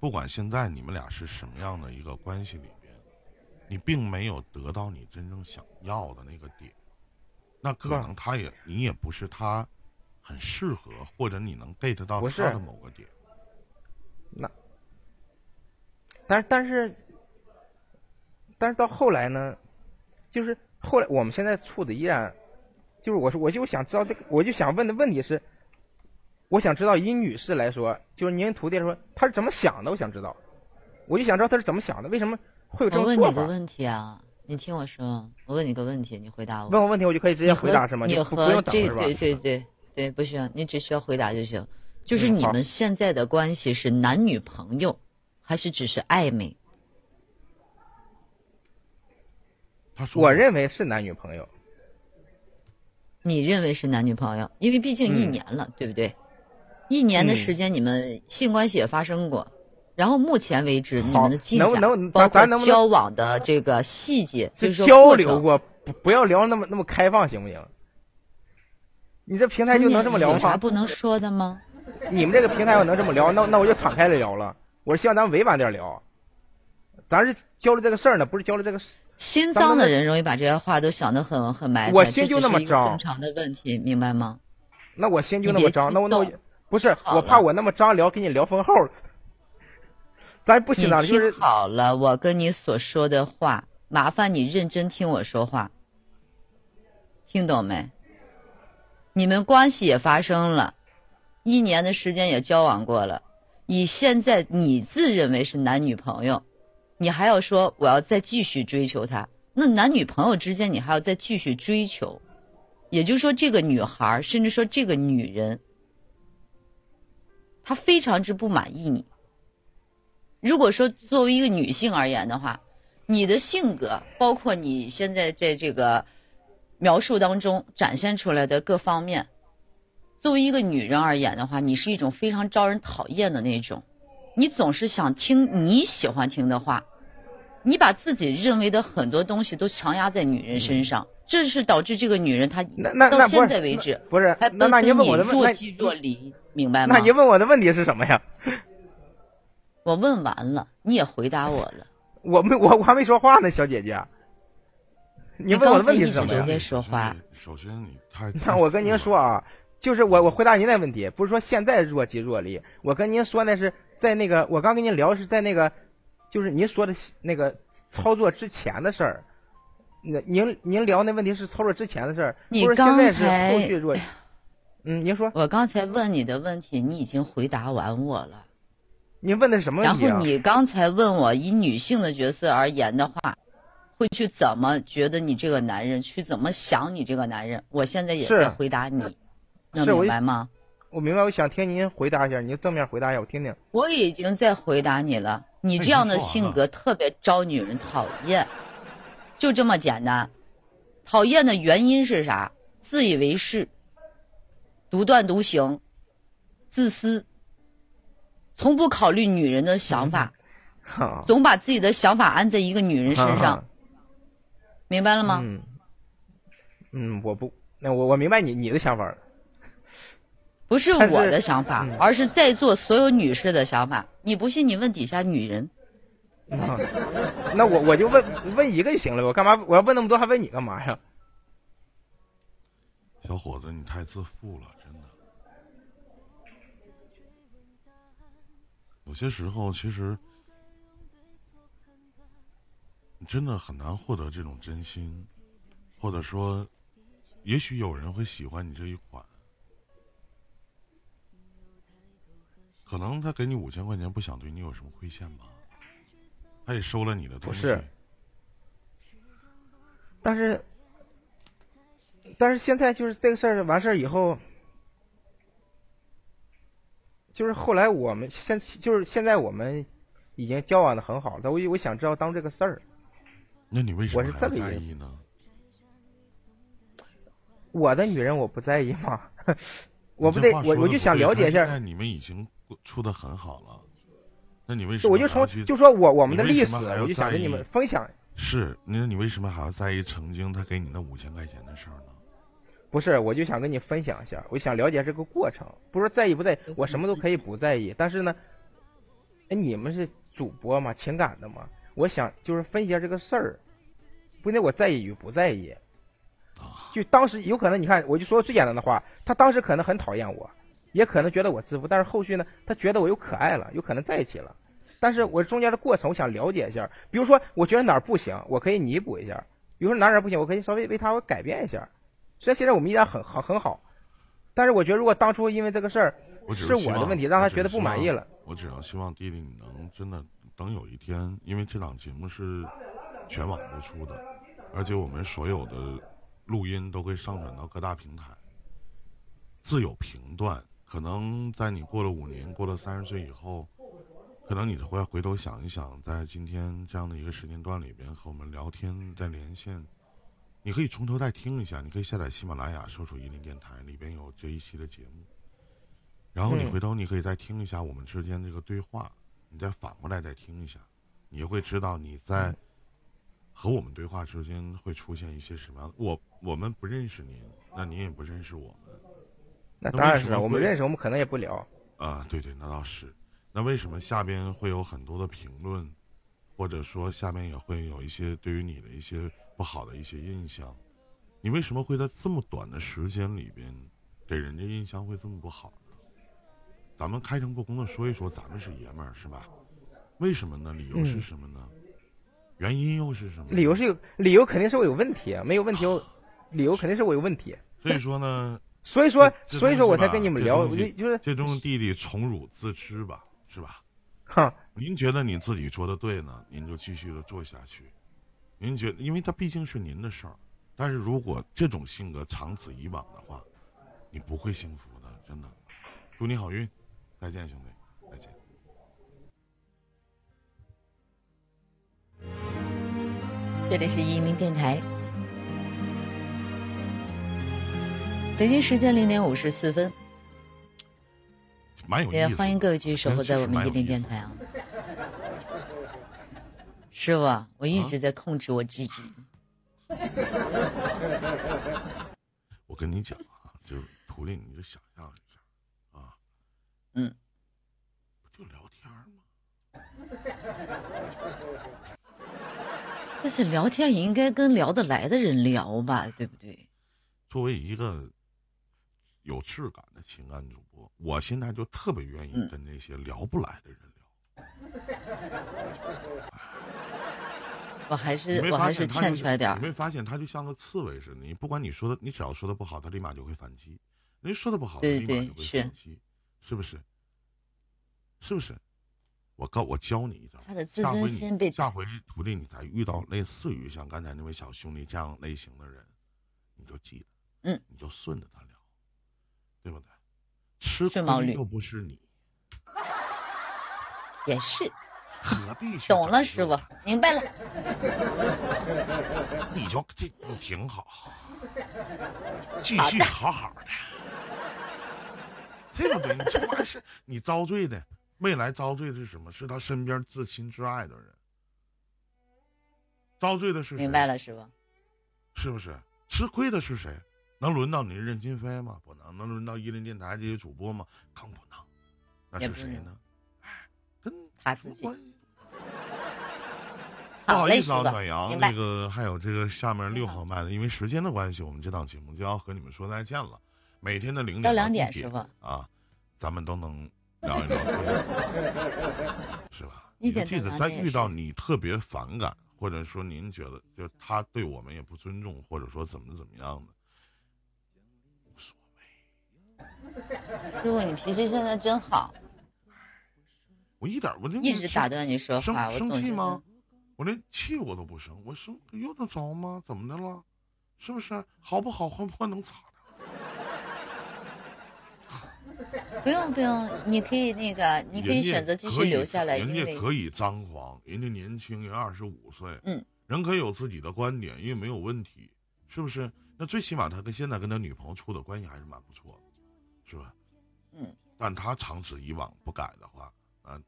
不管现在你们俩是什么样的一个关系里边，你并没有得到你真正想要的那个点，那可能他也你也不是他很适合，或者你能 get 到他的某个点。那。但是但是，但是到后来呢，就是后来我们现在处的依然，就是我说我就想知道这个，我就想问的问题是，我想知道以女士来说，就是您徒弟说她是怎么想的，我想知道，我就想知道他是怎么想的，为什么会有这种做法？我问你个问题啊，你听我说，我问你个问题，你回答我。问我问题我就可以直接回答是吗？你和这对对对对不需要，你只需要回答就行。就是你们现在的关系是男女朋友。还是只是暧昧？他说：“我认为是男女朋友。”你认为是男女朋友？因为毕竟一年了，对不对？一年的时间，你们性关系也发生过。然后目前为止，你们的进展，包括交往的这个细节，就是交流过，不不要聊那么那么开放，行不行？你这平台就能这么聊吗？有啥不能说的吗？你们这个平台要能这么聊，那那我就敞开了聊了。我是希望咱们委婉点聊，咱是交流这个事儿呢，不是交流这个。心脏的人容易把这些话都想得很很埋汰，我心就那么脏，正常的问题，明白吗？那我心就那么张，那我那我不是我怕我那么张聊给你聊封号，咱不行了，就是好了，我跟你所说的话，麻烦你认真听我说话，听懂没？你们关系也发生了，一年的时间也交往过了，以现在你自认为是男女朋友。你还要说我要再继续追求他，那男女朋友之间你还要再继续追求，也就是说这个女孩，甚至说这个女人，她非常之不满意你。如果说作为一个女性而言的话，你的性格，包括你现在在这个描述当中展现出来的各方面，作为一个女人而言的话，你是一种非常招人讨厌的那种。你总是想听你喜欢听的话，你把自己认为的很多东西都强压在女人身上，这是导致这个女人她到现在为止不是还那那你问我的若即若离，明白吗？那你问我的问题是什么呀？我问完了，你也回答我了。我没我我还没说话呢，小姐姐。你问我的问题是什么呀？说话。首先你太 那我跟您说啊，就是我我回答您那问题，不是说现在若即若离，我跟您说那是。在那个，我刚跟您聊是在那个，就是您说的那个操作之前的事儿。那您您聊那问题是操作之前的事儿，不是现在是后续若。嗯，您说。我刚才问你的问题，你已经回答完我了。您问的什么问题？然后你刚才问我，以女性的角色而言的话，会去怎么觉得你这个男人，去怎么想你这个男人？我现在也在回答你，能明白吗？我明白，我想听您回答一下，您正面回答一下，我听听。我已经在回答你了，你这样的性格特别招女人讨厌，就这么简单。讨厌的原因是啥？自以为是，独断独行，自私，从不考虑女人的想法，总把自己的想法安在一个女人身上，明白了吗？嗯，嗯，我不，那我我明白你你的想法。不是我的想法，而是在座所有女士的想法。你不信，你问底下女人。那我我就问问一个就行了，我干嘛我要问那么多，还问你干嘛呀？小伙子，你太自负了，真的。有些时候，其实你真的很难获得这种真心，或者说，也许有人会喜欢你这一款。可能他给你五千块钱，不想对你有什么亏欠吧？他也收了你的东西。不是。但是，但是现在就是这个事儿完事儿以后，就是后来我们现就是现在我们已经交往的很好了。我我想知道当这个事儿。那你为什么还在意呢？我的女人我不在意吗？我不得我我就想了解一下。现在你们已经。处的很好了，那你为什么？我就从就说我我们的历史，我就想跟你们分享。是，那你为什么还要在意曾经他给你那五千块钱的事儿呢？不是，我就想跟你分享一下，我想了解这个过程。不是在意不在意，我什么都可以不在意。但是呢，哎，你们是主播嘛，情感的嘛，我想就是分析下这个事儿，不那我在意与不在意。就当时有可能，你看，我就说最简单的话，他当时可能很讨厌我。也可能觉得我自负，但是后续呢，他觉得我又可爱了，有可能在一起了。但是我中间的过程，我想了解一下。比如说，我觉得哪儿不行，我可以弥补一下；，比如说哪哪不行，我可以稍微为他我改变一下。虽然现在我们依然很好很好，但是我觉得如果当初因为这个事儿是我的问题，让他觉得不满意了。我只要希望弟弟你能真的等有一天，因为这档节目是全网播出的，而且我们所有的录音都会上传到各大平台，自有评断。可能在你过了五年、过了三十岁以后，可能你会回头想一想，在今天这样的一个时间段里边和我们聊天、在连线，你可以从头再听一下，你可以下载喜马拉雅，搜索一林电台，里边有这一期的节目。然后你回头你可以再听一下我们之间这个对话，你再反过来再听一下，你会知道你在和我们对话之间会出现一些什么样的。我我们不认识您，那您也不认识我们。那当然是，我们认识，我们可能也不聊。啊，对对，那倒是。那为什么下边会有很多的评论，或者说下面也会有一些对于你的一些不好的一些印象？你为什么会在这么短的时间里边给人家印象会这么不好呢？咱们开诚布公的说一说，咱们是爷们儿是吧？为什么呢？理由是什么呢？原因又是什么？理由是有理由，肯定是我有问题，没有问题，我理由肯定是我有问题。所以说呢，所以说，所以说我才跟你们聊，我就就是这种弟弟宠辱自知吧，是吧？哈，您觉得你自己做的对呢，您就继续的做下去。您觉得，因为他毕竟是您的事儿，但是如果这种性格长此以往的话，你不会幸福的，真的。祝你好运，再见，兄弟。再见这里是移民电台，北京时间零点五十四分，蛮有也欢迎各位继续守候在我们一零电台啊。师傅，我一直在控制我自己。我跟你讲啊，就是徒弟，你就想象一下啊，嗯，不就聊天吗？但是聊天也应该跟聊得来的人聊吧，对不对？作为一个有质感的情感主播，我现在就特别愿意跟那些聊不来的人聊。我还是我还是欠出来点你没发现他就像个刺猬似的？你不管你说的，你只要说的不好，他立马就会反击；人说的不好，他立马就会反击，是不是？是不是？我告我教你一招，下回你下回徒弟你再遇到类似于像刚才那位小兄弟这样类型的人，你就记得，嗯，你就顺着他聊，对不对？吃亏又不是你，也是，何必懂了，师傅明白了，你就这挺好，继续好好的，对不对？你这玩意是你遭罪的。未来遭罪的是什么？是他身边至亲至爱的人。遭罪的是明白了，师傅。是不是？吃亏的是谁？能轮到你任心飞吗？不能。能轮到伊林电台这些主播吗？更不能。那是谁呢？哎，跟他自己。不好意思啊，暖阳，那个还有这个下面六号麦的，因为时间的关系，我们这档节目就要和你们说再见了。每天的零点到两点，师傅啊，咱们都能。聊一聊天，是吧？你记得在遇到你特别反感，或者说您觉得就他对我们也不尊重，或者说怎么怎么样的。师傅，你脾气现在真好。我一点我就一直打断你说话，生气吗？我连气我都不生，我生用得着吗？怎么的了？是不是？好不好？换不换能咋的？不用不用，你可以那个，你可以选择继续留下来。人家可以张狂，人家年轻，人二十五岁，嗯，人可以有自己的观点，因为没有问题，是不是？那最起码他跟现在跟他女朋友处的关系还是蛮不错的，是吧？嗯。但他长此以往不改的话，啊，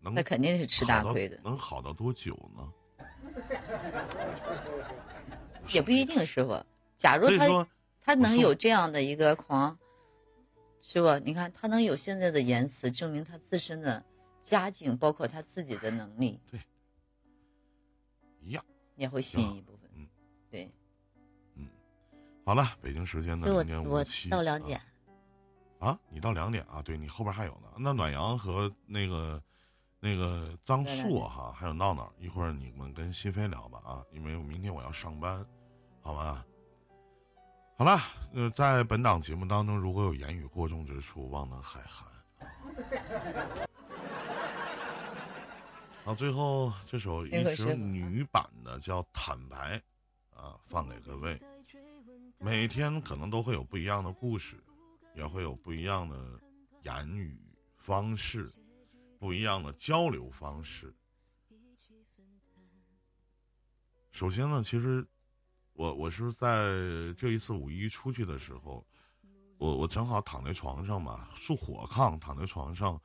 能那肯定是吃大亏的。能好到多久呢？也不一定，师傅。假如他他能有这样的一个狂。师傅？你看他能有现在的言辞，证明他自身的家境，包括他自己的能力。对，一样也会吸引一部分。嗯，对，嗯，好了，北京时间的零点五七到两点。啊，你到两点啊？对你后边还有呢。那暖阳和那个那个张硕哈，还有闹闹，一会儿你们跟新飞聊吧啊，因为我明天我要上班，好吧？好了，呃，在本档节目当中，如果有言语过重之处，望能海涵。好，最后这首一首女版的叫《坦白》，啊，放给各位。每天可能都会有不一样的故事，也会有不一样的言语方式，不一样的交流方式。首先呢，其实。我我是在这一次五一出去的时候，我我正好躺在床上嘛，竖火炕躺在床上，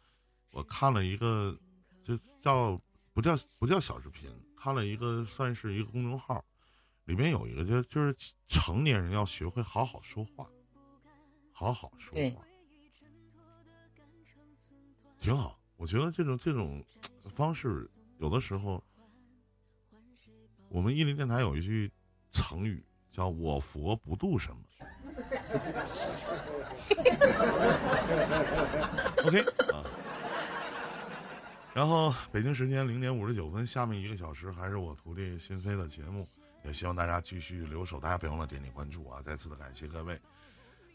我看了一个就叫不叫不叫小视频，看了一个算是一个公众号，里面有一个就就是成年人要学会好好说话，好好说话。挺好。我觉得这种这种方式，有的时候，我们伊林电台有一句成语叫“我佛不渡什么”。OK 啊。然后北京时间零点五十九分，下面一个小时还是我徒弟心飞的节目，也希望大家继续留守，大家别忘了点点关注啊！再次的感谢各位，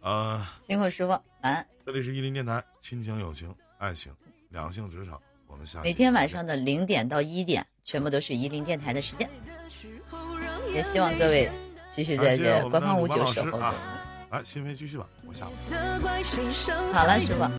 呃，辛苦师傅，晚安。这里是伊林电台，亲情、友情、爱情、两性、职场，我们下每天晚上的零点到一点，全部都是伊林电台的时间，也希望各位继续在这官方五九守候。来，新飞继续吧，我下。好了，师傅。